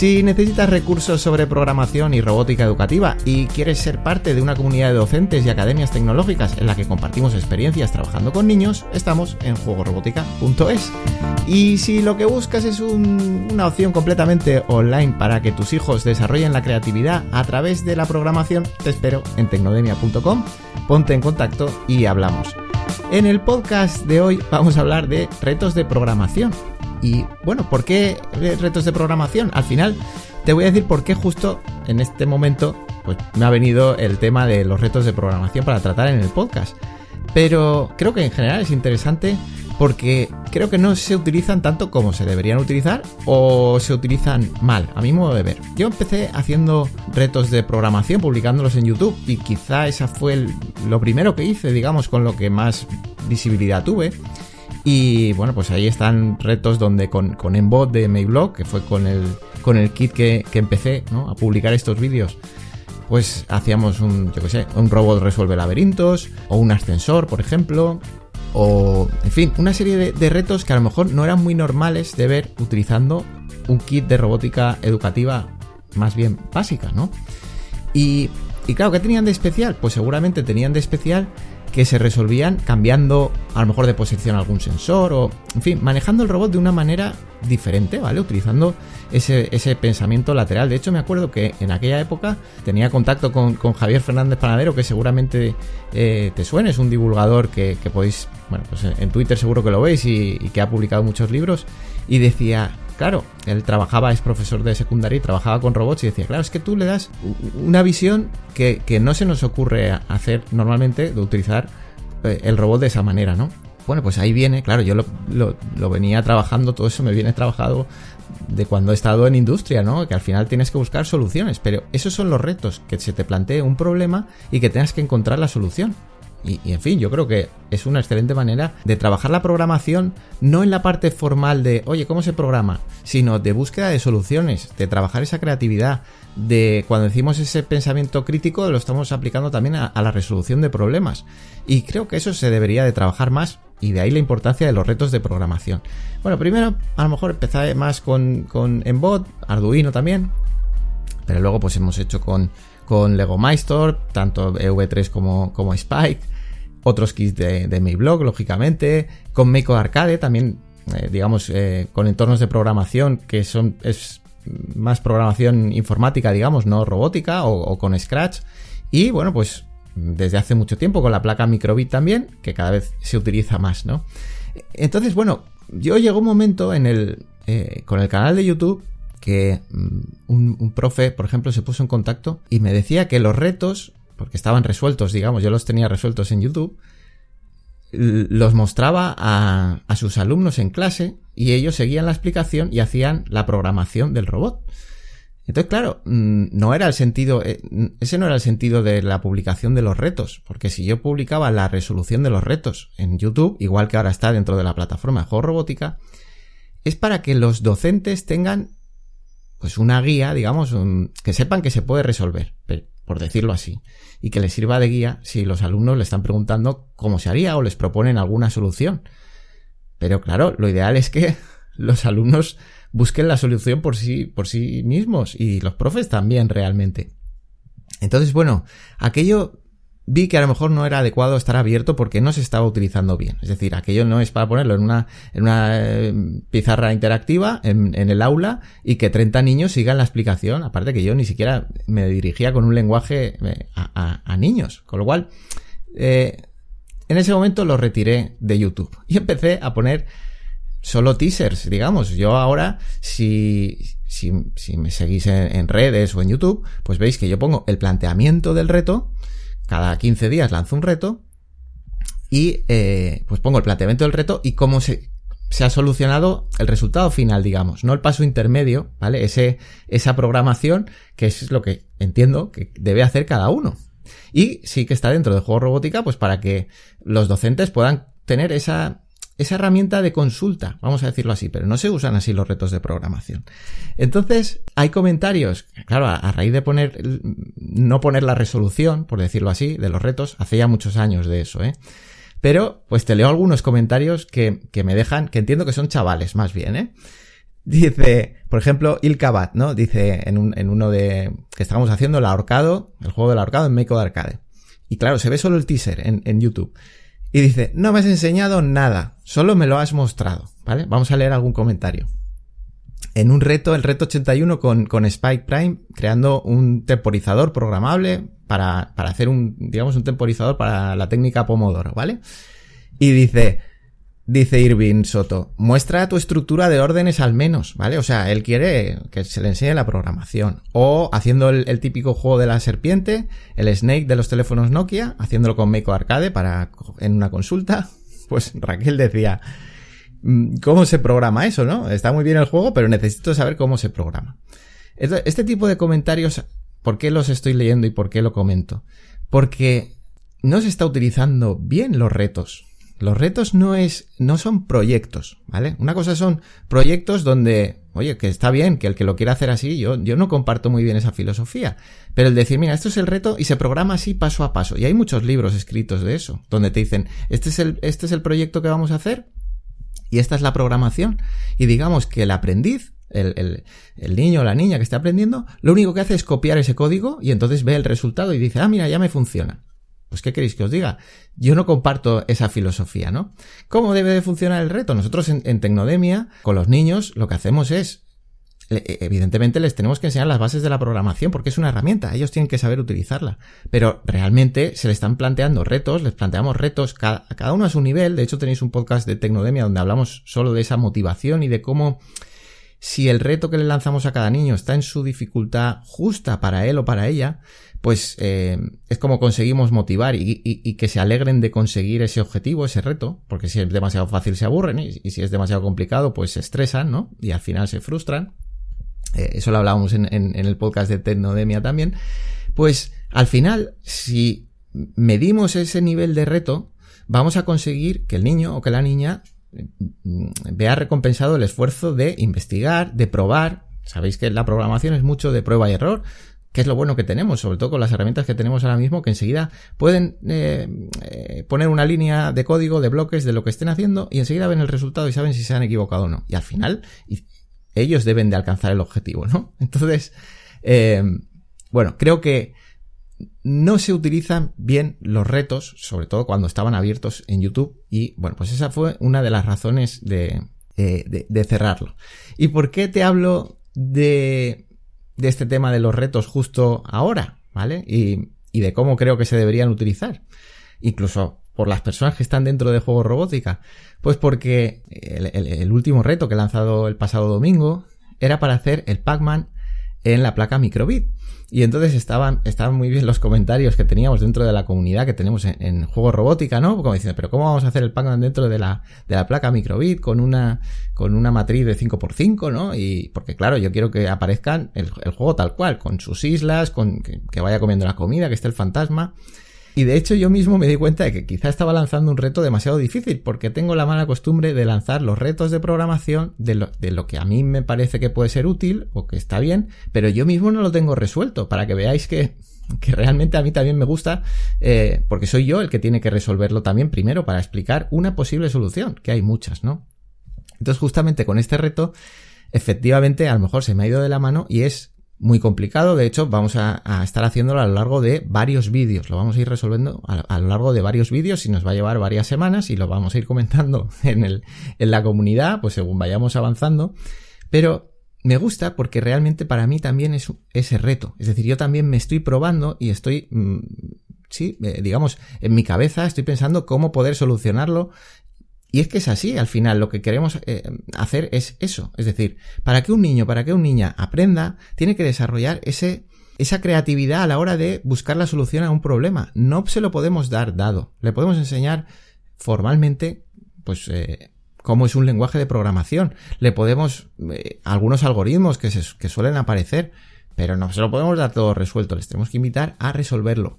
Si necesitas recursos sobre programación y robótica educativa y quieres ser parte de una comunidad de docentes y academias tecnológicas en la que compartimos experiencias trabajando con niños, estamos en juegorobótica.es. Y si lo que buscas es una opción completamente online para que tus hijos desarrollen la creatividad a través de la programación, te espero en tecnodemia.com, ponte en contacto y hablamos. En el podcast de hoy vamos a hablar de retos de programación y bueno, ¿por qué retos de programación? Al final te voy a decir por qué justo en este momento pues, me ha venido el tema de los retos de programación para tratar en el podcast. Pero creo que en general es interesante porque creo que no se utilizan tanto como se deberían utilizar o se utilizan mal, a mi modo de ver. Yo empecé haciendo retos de programación, publicándolos en YouTube y quizá esa fue lo primero que hice, digamos, con lo que más visibilidad tuve. Y bueno, pues ahí están retos donde con, con Embot de Mayblock, que fue con el, con el kit que, empecé a publicar estos vídeos, pues hacíamos un, yo qué sé, un robot resuelve laberintos, o un ascensor, por ejemplo, o, en fin, una serie de, de, retos que a lo mejor no eran muy normales de ver utilizando un kit de robótica educativa más bien básica, ¿no? Y, y claro, ¿qué tenían de especial? Pues seguramente tenían de especial que se resolvían cambiando a lo mejor de posición algún sensor o, en fin, manejando el robot de una manera diferente, ¿vale? Utilizando ese, ese pensamiento lateral. De hecho, me acuerdo que en aquella época tenía contacto con, Javier Fernández Panadero, que seguramente eh, te suene, es un divulgador que, podéis, bueno, pues en Twitter seguro que lo veis y que ha publicado muchos libros, y decía, claro, él trabajaba, es profesor de secundaria y trabajaba con robots y decía, claro, es que tú le das una visión que, no se nos ocurre hacer normalmente de utilizar eh, el robot de esa manera, ¿no? Bueno, pues ahí viene, claro, yo lo, venía trabajando, todo eso me viene trabajado de cuando he estado en industria, ¿no? Que al final tienes que buscar soluciones, pero esos son los retos, que se te plantee un problema y que tengas que encontrar la solución. Y, en fin, yo creo que es una excelente manera de trabajar la programación, no en la parte formal de, oye, ¿cómo se programa? Sino de búsqueda de soluciones, de trabajar esa creatividad, de cuando decimos ese pensamiento crítico, lo estamos aplicando también a, la resolución de problemas. Y creo que eso se debería de trabajar más y de ahí la importancia de los retos de programación. Bueno, primero a lo mejor empezar más con, con Embot, Arduino también, pero luego pues hemos hecho con, con Lego Meister, tanto EV3 como, como Spike, otros kits de, de blog lógicamente, con Mako Arcade, también, eh, digamos, eh, con entornos de programación que son, es más programación informática, digamos, no robótica, o, con Scratch, y bueno, pues desde hace mucho tiempo con la placa microbit también, que cada vez se utiliza más, ¿no? Entonces, bueno, yo llegó un momento en el, eh, con el canal de YouTube que mm, un, profe, por ejemplo, se puso en contacto y me decía que los retos, porque estaban resueltos, digamos, yo los tenía resueltos en YouTube, los mostraba a, a, sus alumnos en clase y ellos seguían la explicación y hacían la programación del robot. Entonces, claro, mm, no era el sentido, eh, ese no era el sentido de la publicación de los retos, porque si yo publicaba la resolución de los retos en YouTube, igual que ahora está dentro de la plataforma de juego robótica, es para que los docentes tengan pues una guía, digamos, que sepan que se puede resolver, por decirlo así, y que les sirva de guía si los alumnos le están preguntando cómo se haría o les proponen alguna solución. Pero claro, lo ideal es que los alumnos busquen la solución por sí, por sí mismos y los profes también realmente. Entonces, bueno, aquello vi que a lo mejor no era adecuado estar abierto porque no se estaba utilizando bien. Es decir, aquello no es para ponerlo en una, en una eh, pizarra interactiva en, el aula y que 30 niños sigan la explicación. Aparte que yo ni siquiera me dirigía con un lenguaje eh, a, niños. Con lo cual, eh, en ese momento lo retiré de YouTube y empecé a poner solo teasers, digamos. Yo ahora, si, si, si me seguís en, en redes o en YouTube, pues veis que yo pongo el planteamiento del reto cada 15 días lanzo un reto y eh, pues pongo el planteamiento del reto y cómo se, se ha solucionado el resultado final, digamos, no el paso intermedio, ¿vale? Ese, esa programación que es lo que entiendo que debe hacer cada uno. Y sí que está dentro de juego robótica, pues para que los docentes puedan tener esa, esa herramienta de consulta, vamos a decirlo así, pero no se usan así los retos de programación. Entonces, hay comentarios, claro, a, raíz de poner, no poner la resolución, por decirlo así, de los retos, hace ya muchos años de eso, ¿eh? Pero, pues te leo algunos comentarios que, que me dejan, que entiendo que son chavales, más bien, ¿eh? Dice, por ejemplo, Ilkabat, ¿no? Dice en, un, en uno de, que estábamos haciendo el ahorcado, el juego del ahorcado en Meiko de Arcade. Y claro, se ve solo el teaser en, en YouTube. Y dice, no me has enseñado nada, solo me lo has mostrado, ¿vale? Vamos a leer algún comentario. En un reto, el reto 81 con, con Spike Prime, creando un temporizador programable para, para hacer un, digamos, un temporizador para la técnica Pomodoro, ¿vale? Y dice, dice Irving Soto, muestra tu estructura de órdenes al menos, ¿vale? O sea, él quiere que se le enseñe la programación. O haciendo el, típico juego de la serpiente, el Snake de los teléfonos Nokia, haciéndolo con Meiko Arcade para, en una consulta. Pues Raquel decía, mm, ¿cómo se programa eso, no? Está muy bien el juego, pero necesito saber cómo se programa. Este tipo de comentarios ¿Por qué los estoy leyendo y por qué lo comento? Porque no se está utilizando bien los retos. Los retos no es, no son proyectos, ¿vale? Una cosa son proyectos donde, oye, que está bien, que el que lo quiera hacer así, yo, yo no comparto muy bien esa filosofía. Pero el decir, mira, esto es el reto y se programa así paso a paso. Y hay muchos libros escritos de eso, donde te dicen, este es el, este es el proyecto que vamos a hacer y esta es la programación. Y digamos que el aprendiz el, niño o la niña que está aprendiendo, lo único que hace es copiar ese código y entonces ve el resultado y dice, ah, mira, ya me funciona. Pues, ¿qué queréis que os diga? Yo no comparto esa filosofía, ¿no? ¿Cómo debe de funcionar el reto? Nosotros en, Tecnodemia, con los niños, lo que hacemos es e, evidentemente les tenemos que enseñar las bases de la programación porque es una herramienta, ellos tienen que saber utilizarla. Pero realmente se le están planteando retos, les planteamos retos cada, cada uno a su nivel. De hecho, tenéis un podcast de Tecnodemia donde hablamos solo de esa motivación y de cómo si el reto que le lanzamos a cada niño está en su dificultad justa para él o para ella, pues eh, es como conseguimos motivar y, que se alegren de conseguir ese objetivo, ese reto, porque si es demasiado fácil se aburren y, si es demasiado complicado pues se estresan, ¿no? Y al final se frustran. Eh, eso lo hablábamos en, en, el podcast de Tecnodemia también. Pues al final, si medimos ese nivel de reto, vamos a conseguir que el niño o que la niña vea recompensado el esfuerzo de investigar, de probar. Sabéis que la programación es mucho de prueba y error, que es lo bueno que tenemos, sobre todo con las herramientas que tenemos ahora mismo, que enseguida pueden eh, eh, poner una línea de código, de bloques, de lo que estén haciendo, y enseguida ven el resultado y saben si se han equivocado o no. Y al final, ellos deben de alcanzar el objetivo, ¿no? Entonces, eh, bueno, creo que no se utilizan bien los retos, sobre todo cuando estaban abiertos en YouTube. Y bueno, pues esa fue una de las razones de, eh, cerrarlo. ¿Y por qué te hablo de, este tema de los retos justo ahora? ¿Vale? Y, de cómo creo que se deberían utilizar. Incluso por las personas que están dentro de juegos robótica. Pues porque el último reto que he lanzado el pasado domingo era para hacer el Pac-Man en la placa microbit. Y entonces estaban, estaban muy bien los comentarios que teníamos dentro de la comunidad que tenemos en, juego robótica, ¿no? Como diciendo, pero ¿cómo vamos a hacer el Pac-Man dentro de la, de la placa microbit con una, con una matriz de 5x5, ¿no? Y, porque claro, yo quiero que aparezcan el, el juego tal cual, con sus islas, con que, que vaya comiendo la comida, que esté el fantasma. Y de hecho yo mismo me di cuenta de que quizá estaba lanzando un reto demasiado difícil, porque tengo la mala costumbre de lanzar los retos de programación de lo, de lo, que a mí me parece que puede ser útil o que está bien, pero yo mismo no lo tengo resuelto, para que veáis que, que realmente a mí también me gusta, eh, porque soy yo el que tiene que resolverlo también primero para explicar una posible solución, que hay muchas, ¿no? Entonces justamente con este reto, efectivamente a lo mejor se me ha ido de la mano y es muy complicado. De hecho, vamos a, estar haciéndolo a lo largo de varios vídeos. Lo vamos a ir resolviendo a, lo largo de varios vídeos y nos va a llevar varias semanas y lo vamos a ir comentando en, el, en la comunidad, pues según vayamos avanzando. Pero me gusta porque realmente para mí también es ese reto. Es decir, yo también me estoy probando y estoy, mm, sí, eh, digamos, en mi cabeza estoy pensando cómo poder solucionarlo y es que es así, al final lo que queremos eh, hacer es eso. Es decir, para que un niño, para que una niña aprenda, tiene que desarrollar ese, esa creatividad a la hora de buscar la solución a un problema. No se lo podemos dar dado. Le podemos enseñar formalmente, pues, eh, cómo es un lenguaje de programación. Le podemos, eh, algunos algoritmos que, se, que suelen aparecer, pero no se lo podemos dar todo resuelto. Les tenemos que invitar a resolverlo.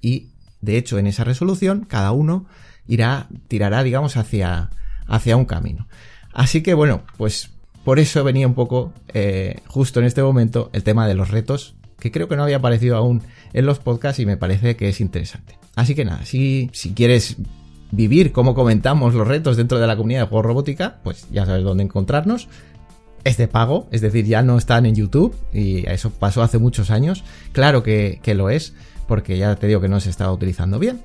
Y, de hecho, en esa resolución, cada uno irá, tirará, digamos, hacia, hacia un camino. Así que, bueno, pues por eso venía un poco, eh, justo en este momento, el tema de los retos, que creo que no había aparecido aún en los podcasts y me parece que es interesante. Así que nada, si, si quieres vivir cómo comentamos los retos dentro de la comunidad de juegos robótica, pues ya sabes dónde encontrarnos. Es de pago, es decir, ya no están en YouTube y eso pasó hace muchos años. Claro que, que lo es, porque ya te digo que no se estaba utilizando bien.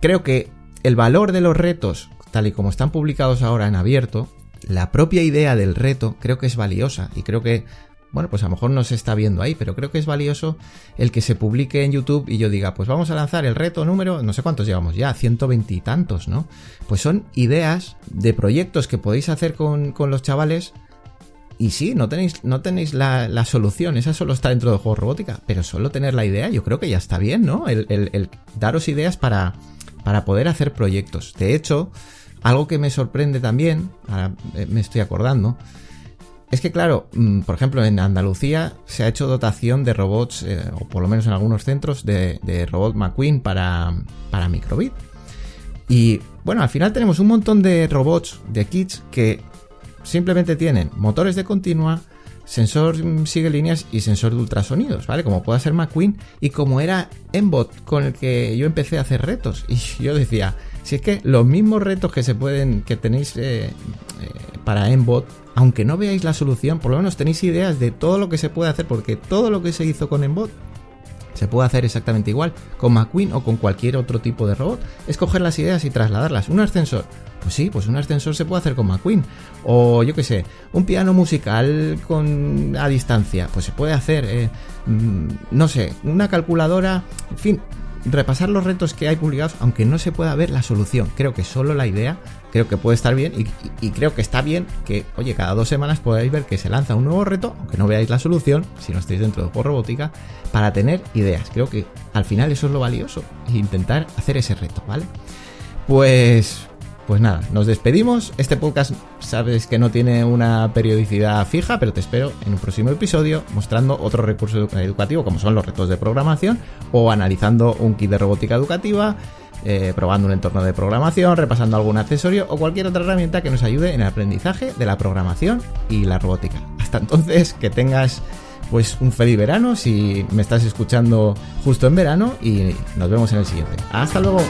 Creo que el valor de los retos, tal y como están publicados ahora en abierto, la propia idea del reto creo que es valiosa y creo que bueno, pues a lo mejor no se está viendo ahí, pero creo que es valioso el que se publique en YouTube y yo diga, pues vamos a lanzar el reto número, no sé cuántos llevamos ya, 120 y tantos, ¿no? Pues son ideas de proyectos que podéis hacer con, los chavales y sí, no tenéis, no tenéis la, solución, esa solo está dentro de juego robótica, pero solo tener la idea yo creo que ya está bien, ¿no? El daros ideas para, para poder hacer proyectos. De hecho, algo que me sorprende también, ahora me estoy acordando, es que claro, mm, por ejemplo en Andalucía se ha hecho dotación de robots, eh, o por lo menos en algunos centros, de, robot McQueen para, para microbit. Y bueno, al final tenemos un montón de robots, de kits, que simplemente tienen motores de continua, sensor mm, sigue líneas y sensor de ultrasonidos, ¿vale? Como pueda ser McQueen y como era Embot con el que yo empecé a hacer retos. Y yo decía, si es que los mismos retos que se pueden, que tenéis eh, eh, para Embot aunque no veáis la solución, por lo menos tenéis ideas de todo lo que se puede hacer, porque todo lo que se hizo con Embot se puede hacer exactamente igual con McQueen o con cualquier otro tipo de robot. Es coger las ideas y trasladarlas. Un ascensor. Pues sí, pues un ascensor se puede hacer con McQueen. O yo qué sé, un piano musical con a distancia. Pues se puede hacer. Eh, mm, no sé, una calculadora. En fin, repasar los retos que hay publicados, aunque no se pueda ver la solución. Creo que solo la idea, creo que puede estar bien y, creo que está bien que, oye, cada dos semanas podáis ver que se lanza un nuevo reto, aunque no veáis la solución, si no estáis dentro de juego robótica, para tener ideas. Creo que al final eso es lo valioso, intentar hacer ese reto, ¿vale? Pues pues nada, nos despedimos. Este podcast sabes que no tiene una periodicidad fija, pero te espero en un próximo episodio mostrando otro recurso educativo como son los retos de programación o analizando un kit de robótica educativa, eh, probando un entorno de programación, repasando algún accesorio o cualquier otra herramienta que nos ayude en el aprendizaje de la programación y la robótica. Hasta entonces, que tengas pues un feliz verano si me estás escuchando justo en verano y nos vemos en el siguiente. Hasta luego.